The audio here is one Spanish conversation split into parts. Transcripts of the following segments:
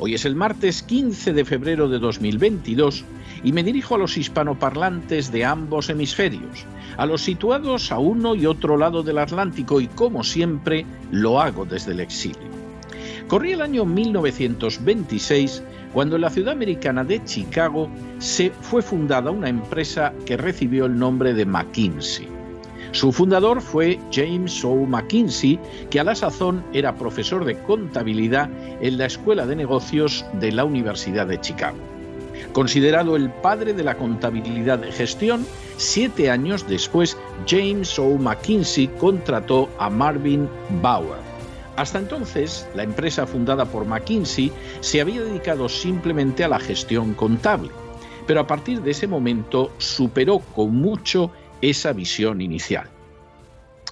hoy es el martes 15 de febrero de 2022 y me dirijo a los hispanoparlantes de ambos hemisferios, a los situados a uno y otro lado del Atlántico y como siempre lo hago desde el exilio. Corría el año 1926 cuando en la ciudad americana de Chicago se fue fundada una empresa que recibió el nombre de McKinsey. Su fundador fue James O. McKinsey, que a la sazón era profesor de contabilidad en la Escuela de Negocios de la Universidad de Chicago. Considerado el padre de la contabilidad de gestión, siete años después James O. McKinsey contrató a Marvin Bauer. Hasta entonces, la empresa fundada por McKinsey se había dedicado simplemente a la gestión contable, pero a partir de ese momento superó con mucho esa visión inicial.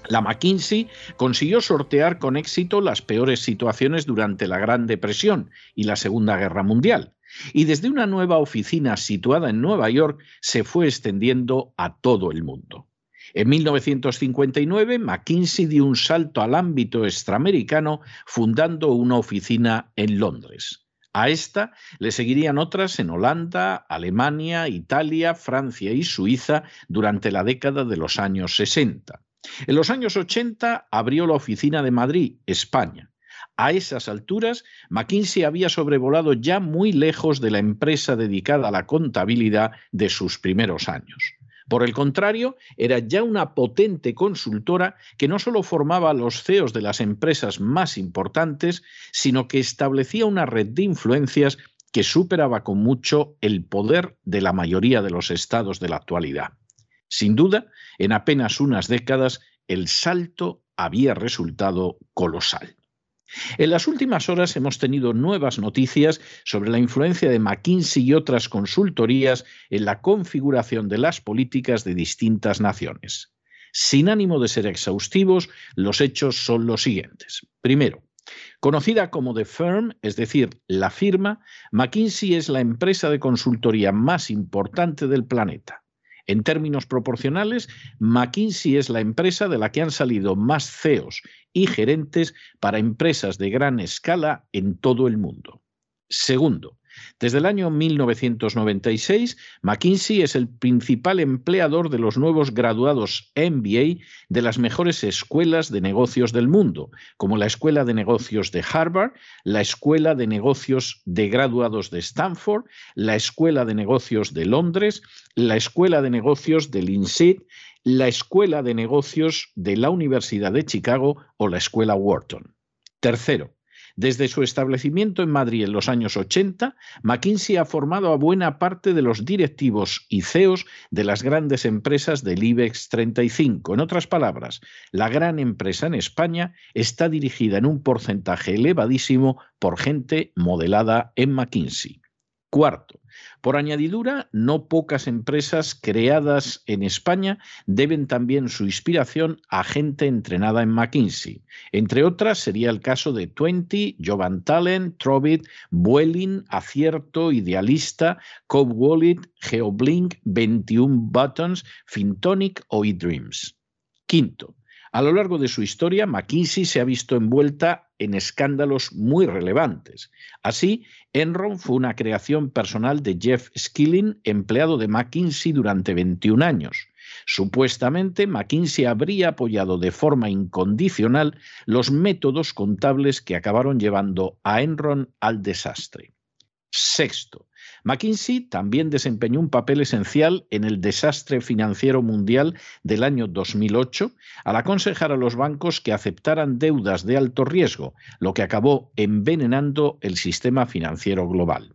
La McKinsey consiguió sortear con éxito las peores situaciones durante la Gran Depresión y la Segunda Guerra Mundial, y desde una nueva oficina situada en Nueva York se fue extendiendo a todo el mundo. En 1959, McKinsey dio un salto al ámbito extraamericano fundando una oficina en Londres. A esta le seguirían otras en Holanda, Alemania, Italia, Francia y Suiza durante la década de los años 60. En los años 80 abrió la oficina de Madrid, España. A esas alturas, McKinsey había sobrevolado ya muy lejos de la empresa dedicada a la contabilidad de sus primeros años. Por el contrario, era ya una potente consultora que no solo formaba los CEOs de las empresas más importantes, sino que establecía una red de influencias que superaba con mucho el poder de la mayoría de los estados de la actualidad. Sin duda, en apenas unas décadas, el salto había resultado colosal. En las últimas horas hemos tenido nuevas noticias sobre la influencia de McKinsey y otras consultorías en la configuración de las políticas de distintas naciones. Sin ánimo de ser exhaustivos, los hechos son los siguientes. Primero, Conocida como The Firm, es decir, la firma, McKinsey es la empresa de consultoría más importante del planeta. En términos proporcionales, McKinsey es la empresa de la que han salido más CEOs y gerentes para empresas de gran escala en todo el mundo. Segundo, desde el año 1996, McKinsey es el principal empleador de los nuevos graduados MBA de las mejores escuelas de negocios del mundo, como la Escuela de Negocios de Harvard, la Escuela de Negocios de Graduados de Stanford, la Escuela de Negocios de Londres, la Escuela de Negocios de INSEAD, la Escuela de Negocios de la Universidad de Chicago o la Escuela Wharton. Tercero, desde su establecimiento en Madrid en los años 80, McKinsey ha formado a buena parte de los directivos y CEOs de las grandes empresas del IBEX 35. En otras palabras, la gran empresa en España está dirigida en un porcentaje elevadísimo por gente modelada en McKinsey. Cuarto, por añadidura, no pocas empresas creadas en España deben también su inspiración a gente entrenada en McKinsey. Entre otras sería el caso de Twenty, Jovan Talent, Trovit, Vueling, Acierto, Idealista, Cobb Wallet, Geoblink, 21 Buttons, Fintonic o eDreams. Quinto, a lo largo de su historia, McKinsey se ha visto envuelta en escándalos muy relevantes. Así, Enron fue una creación personal de Jeff Skilling, empleado de McKinsey durante 21 años. Supuestamente, McKinsey habría apoyado de forma incondicional los métodos contables que acabaron llevando a Enron al desastre. Sexto, McKinsey también desempeñó un papel esencial en el desastre financiero mundial del año 2008 al aconsejar a los bancos que aceptaran deudas de alto riesgo, lo que acabó envenenando el sistema financiero global.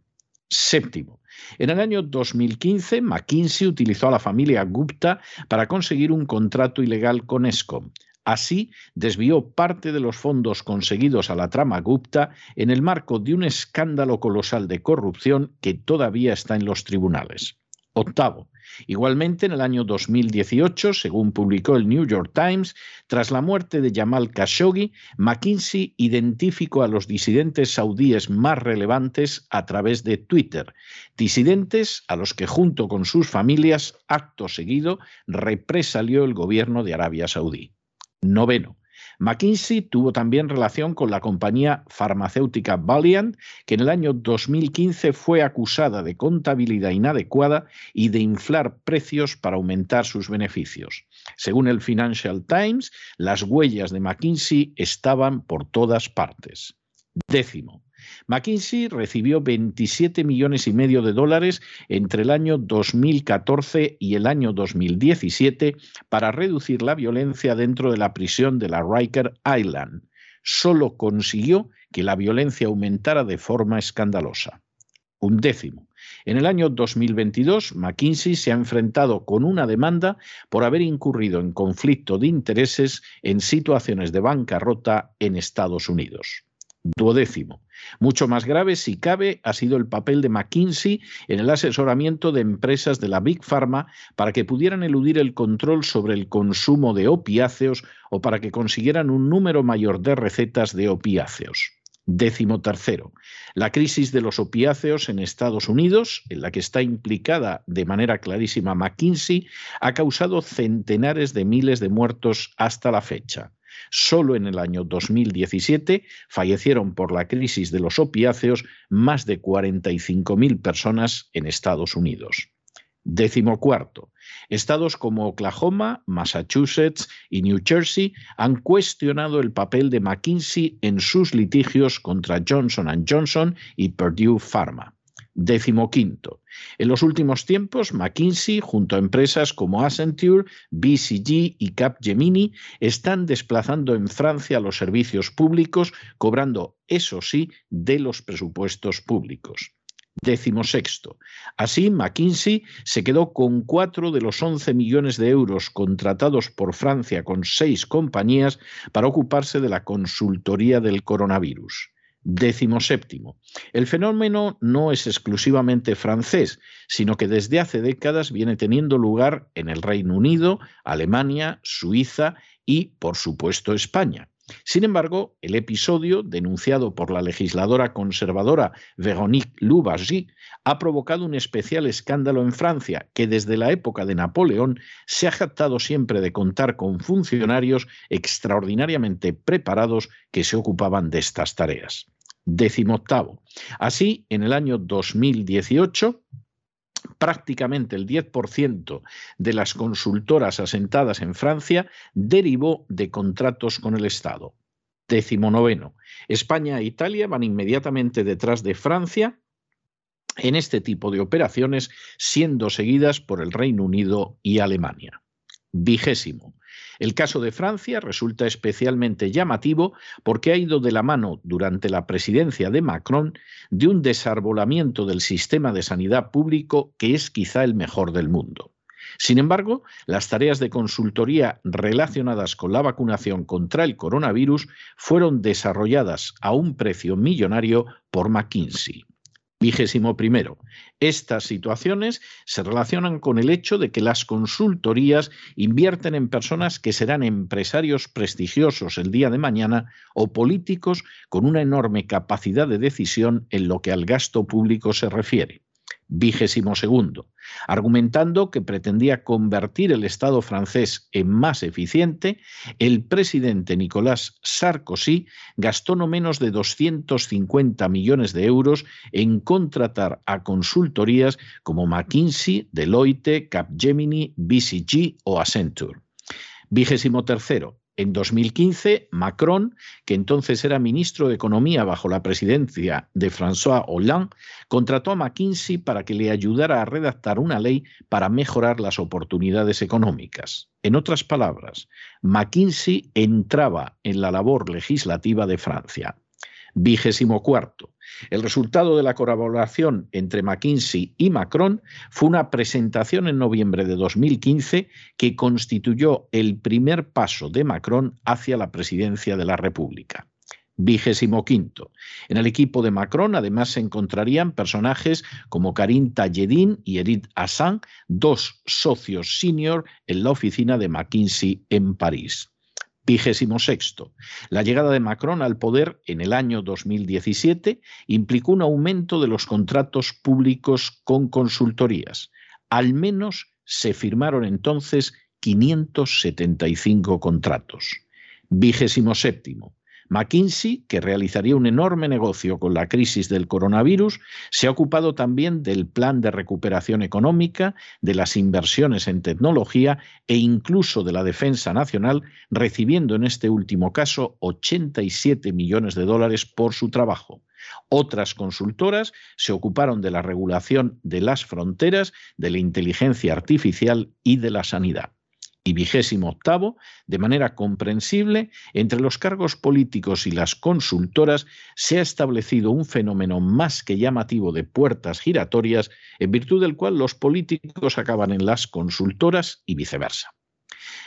Séptimo, en el año 2015, McKinsey utilizó a la familia Gupta para conseguir un contrato ilegal con ESCOM. Así, desvió parte de los fondos conseguidos a la trama Gupta en el marco de un escándalo colosal de corrupción que todavía está en los tribunales. Octavo. Igualmente, en el año 2018, según publicó el New York Times, tras la muerte de Jamal Khashoggi, McKinsey identificó a los disidentes saudíes más relevantes a través de Twitter, disidentes a los que junto con sus familias, acto seguido, represalió el gobierno de Arabia Saudí. Noveno. McKinsey tuvo también relación con la compañía farmacéutica Valiant, que en el año 2015 fue acusada de contabilidad inadecuada y de inflar precios para aumentar sus beneficios. Según el Financial Times, las huellas de McKinsey estaban por todas partes. Décimo. McKinsey recibió 27 millones y medio de dólares entre el año 2014 y el año 2017 para reducir la violencia dentro de la prisión de la Riker Island. Solo consiguió que la violencia aumentara de forma escandalosa. Un décimo. En el año 2022, McKinsey se ha enfrentado con una demanda por haber incurrido en conflicto de intereses en situaciones de bancarrota en Estados Unidos. Duodécimo. Mucho más grave, si cabe, ha sido el papel de McKinsey en el asesoramiento de empresas de la Big Pharma para que pudieran eludir el control sobre el consumo de opiáceos o para que consiguieran un número mayor de recetas de opiáceos. Décimo tercero, la crisis de los opiáceos en Estados Unidos, en la que está implicada de manera clarísima McKinsey, ha causado centenares de miles de muertos hasta la fecha. Solo en el año 2017 fallecieron por la crisis de los opiáceos más de 45.000 personas en Estados Unidos. Décimo cuarto. Estados como Oklahoma, Massachusetts y New Jersey han cuestionado el papel de McKinsey en sus litigios contra Johnson Johnson y Purdue Pharma. Décimo quinto. En los últimos tiempos, McKinsey, junto a empresas como Accenture, BCG y Capgemini, están desplazando en Francia los servicios públicos, cobrando, eso sí, de los presupuestos públicos. Décimo sexto. Así, McKinsey se quedó con cuatro de los 11 millones de euros contratados por Francia con seis compañías para ocuparse de la consultoría del coronavirus. Décimo séptimo. El fenómeno no es exclusivamente francés, sino que desde hace décadas viene teniendo lugar en el Reino Unido, Alemania, Suiza y, por supuesto, España. Sin embargo, el episodio, denunciado por la legisladora conservadora Véronique Louvagie, ha provocado un especial escándalo en Francia, que desde la época de Napoleón se ha jactado siempre de contar con funcionarios extraordinariamente preparados que se ocupaban de estas tareas decimoctavo. Así, en el año 2018, prácticamente el 10% de las consultoras asentadas en Francia derivó de contratos con el Estado. Décimo noveno. España e Italia van inmediatamente detrás de Francia en este tipo de operaciones, siendo seguidas por el Reino Unido y Alemania. Vigésimo. El caso de Francia resulta especialmente llamativo porque ha ido de la mano durante la presidencia de Macron de un desarbolamiento del sistema de sanidad público que es quizá el mejor del mundo. Sin embargo, las tareas de consultoría relacionadas con la vacunación contra el coronavirus fueron desarrolladas a un precio millonario por McKinsey. Vigésimo primero. Estas situaciones se relacionan con el hecho de que las consultorías invierten en personas que serán empresarios prestigiosos el día de mañana o políticos con una enorme capacidad de decisión en lo que al gasto público se refiere segundo, argumentando que pretendía convertir el Estado francés en más eficiente, el presidente Nicolás Sarkozy gastó no menos de 250 millones de euros en contratar a consultorías como McKinsey, Deloitte, Capgemini, BCG o Accenture. Vigésimo tercero, En 2015, Macron, que entonces era ministro de Economía bajo la presidencia de François Hollande, contrató a McKinsey para que le ayudara a redactar una ley para mejorar las oportunidades económicas. En otras palabras, McKinsey entraba en la labor legislativa de Francia. Vigésimo cuarto. El resultado de la colaboración entre McKinsey y Macron fue una presentación en noviembre de 2015 que constituyó el primer paso de Macron hacia la presidencia de la República. Vigésimo quinto. En el equipo de Macron además se encontrarían personajes como Karim Tayedin y Edith Hassan, dos socios senior en la oficina de McKinsey en París. Vigésimo sexto. La llegada de Macron al poder en el año 2017 implicó un aumento de los contratos públicos con consultorías. Al menos se firmaron entonces 575 contratos. Vigésimo séptimo. McKinsey, que realizaría un enorme negocio con la crisis del coronavirus, se ha ocupado también del plan de recuperación económica, de las inversiones en tecnología e incluso de la defensa nacional, recibiendo en este último caso 87 millones de dólares por su trabajo. Otras consultoras se ocuparon de la regulación de las fronteras, de la inteligencia artificial y de la sanidad y vigésimo octavo, de manera comprensible, entre los cargos políticos y las consultoras se ha establecido un fenómeno más que llamativo de puertas giratorias, en virtud del cual los políticos acaban en las consultoras y viceversa.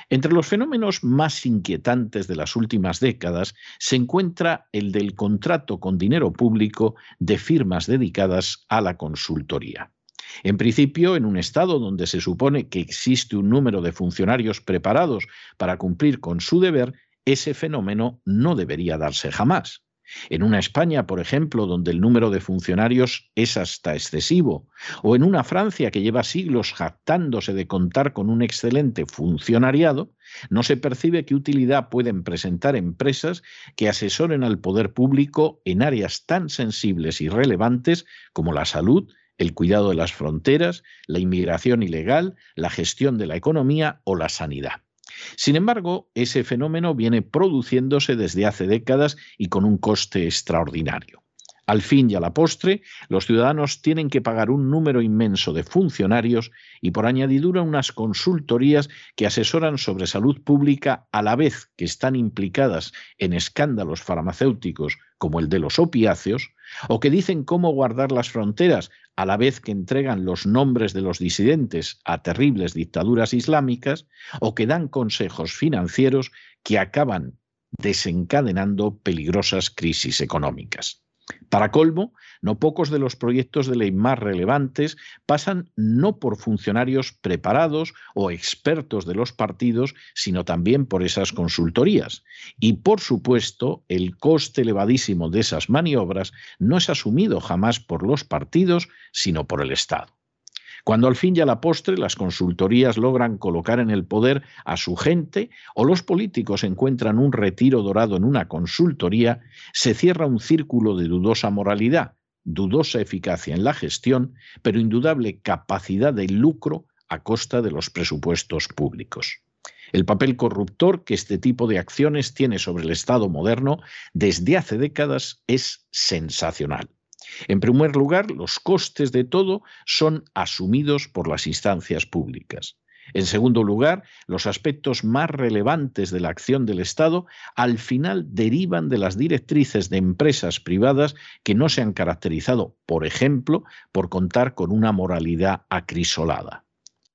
Entre los fenómenos más inquietantes de las últimas décadas se encuentra el del contrato con dinero público de firmas dedicadas a la consultoría. En principio, en un Estado donde se supone que existe un número de funcionarios preparados para cumplir con su deber, ese fenómeno no debería darse jamás. En una España, por ejemplo, donde el número de funcionarios es hasta excesivo, o en una Francia que lleva siglos jactándose de contar con un excelente funcionariado, no se percibe qué utilidad pueden presentar empresas que asesoren al poder público en áreas tan sensibles y relevantes como la salud, el cuidado de las fronteras, la inmigración ilegal, la gestión de la economía o la sanidad. Sin embargo, ese fenómeno viene produciéndose desde hace décadas y con un coste extraordinario. Al fin y a la postre, los ciudadanos tienen que pagar un número inmenso de funcionarios y por añadidura unas consultorías que asesoran sobre salud pública a la vez que están implicadas en escándalos farmacéuticos como el de los opiáceos, o que dicen cómo guardar las fronteras a la vez que entregan los nombres de los disidentes a terribles dictaduras islámicas, o que dan consejos financieros que acaban desencadenando peligrosas crisis económicas. Para colmo, no pocos de los proyectos de ley más relevantes pasan no por funcionarios preparados o expertos de los partidos, sino también por esas consultorías. Y por supuesto, el coste elevadísimo de esas maniobras no es asumido jamás por los partidos, sino por el Estado. Cuando al fin y a la postre las consultorías logran colocar en el poder a su gente o los políticos encuentran un retiro dorado en una consultoría, se cierra un círculo de dudosa moralidad, dudosa eficacia en la gestión, pero indudable capacidad de lucro a costa de los presupuestos públicos. El papel corruptor que este tipo de acciones tiene sobre el Estado moderno desde hace décadas es sensacional. En primer lugar, los costes de todo son asumidos por las instancias públicas. En segundo lugar, los aspectos más relevantes de la acción del Estado al final derivan de las directrices de empresas privadas que no se han caracterizado, por ejemplo, por contar con una moralidad acrisolada.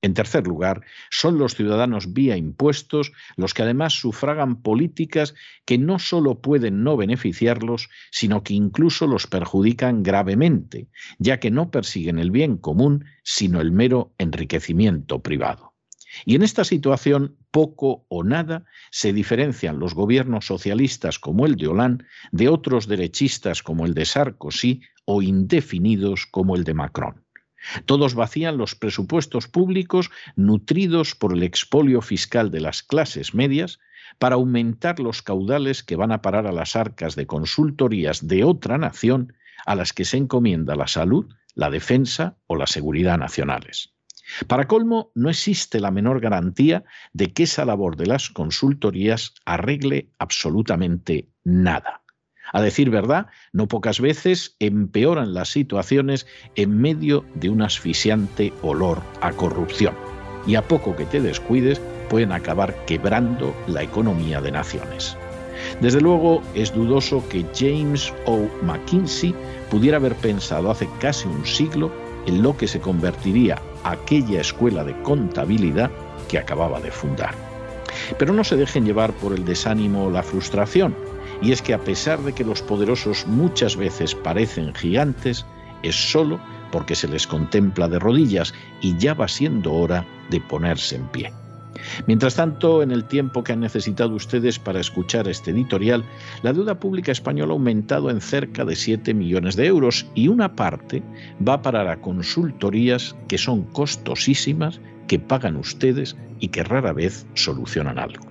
En tercer lugar, son los ciudadanos vía impuestos los que además sufragan políticas que no solo pueden no beneficiarlos, sino que incluso los perjudican gravemente, ya que no persiguen el bien común, sino el mero enriquecimiento privado. Y en esta situación, poco o nada se diferencian los gobiernos socialistas como el de Hollande de otros derechistas como el de Sarkozy o indefinidos como el de Macron. Todos vacían los presupuestos públicos nutridos por el expolio fiscal de las clases medias para aumentar los caudales que van a parar a las arcas de consultorías de otra nación a las que se encomienda la salud, la defensa o la seguridad nacionales. Para colmo, no existe la menor garantía de que esa labor de las consultorías arregle absolutamente nada. A decir verdad, no pocas veces empeoran las situaciones en medio de un asfixiante olor a corrupción. Y a poco que te descuides, pueden acabar quebrando la economía de naciones. Desde luego, es dudoso que James O. McKinsey pudiera haber pensado hace casi un siglo en lo que se convertiría aquella escuela de contabilidad que acababa de fundar. Pero no se dejen llevar por el desánimo o la frustración, y es que a pesar de que los poderosos muchas veces parecen gigantes, es solo porque se les contempla de rodillas y ya va siendo hora de ponerse en pie. Mientras tanto, en el tiempo que han necesitado ustedes para escuchar este editorial, la deuda pública española ha aumentado en cerca de 7 millones de euros y una parte va a parar a consultorías que son costosísimas, que pagan ustedes y que rara vez solucionan algo.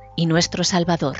y nuestro Salvador.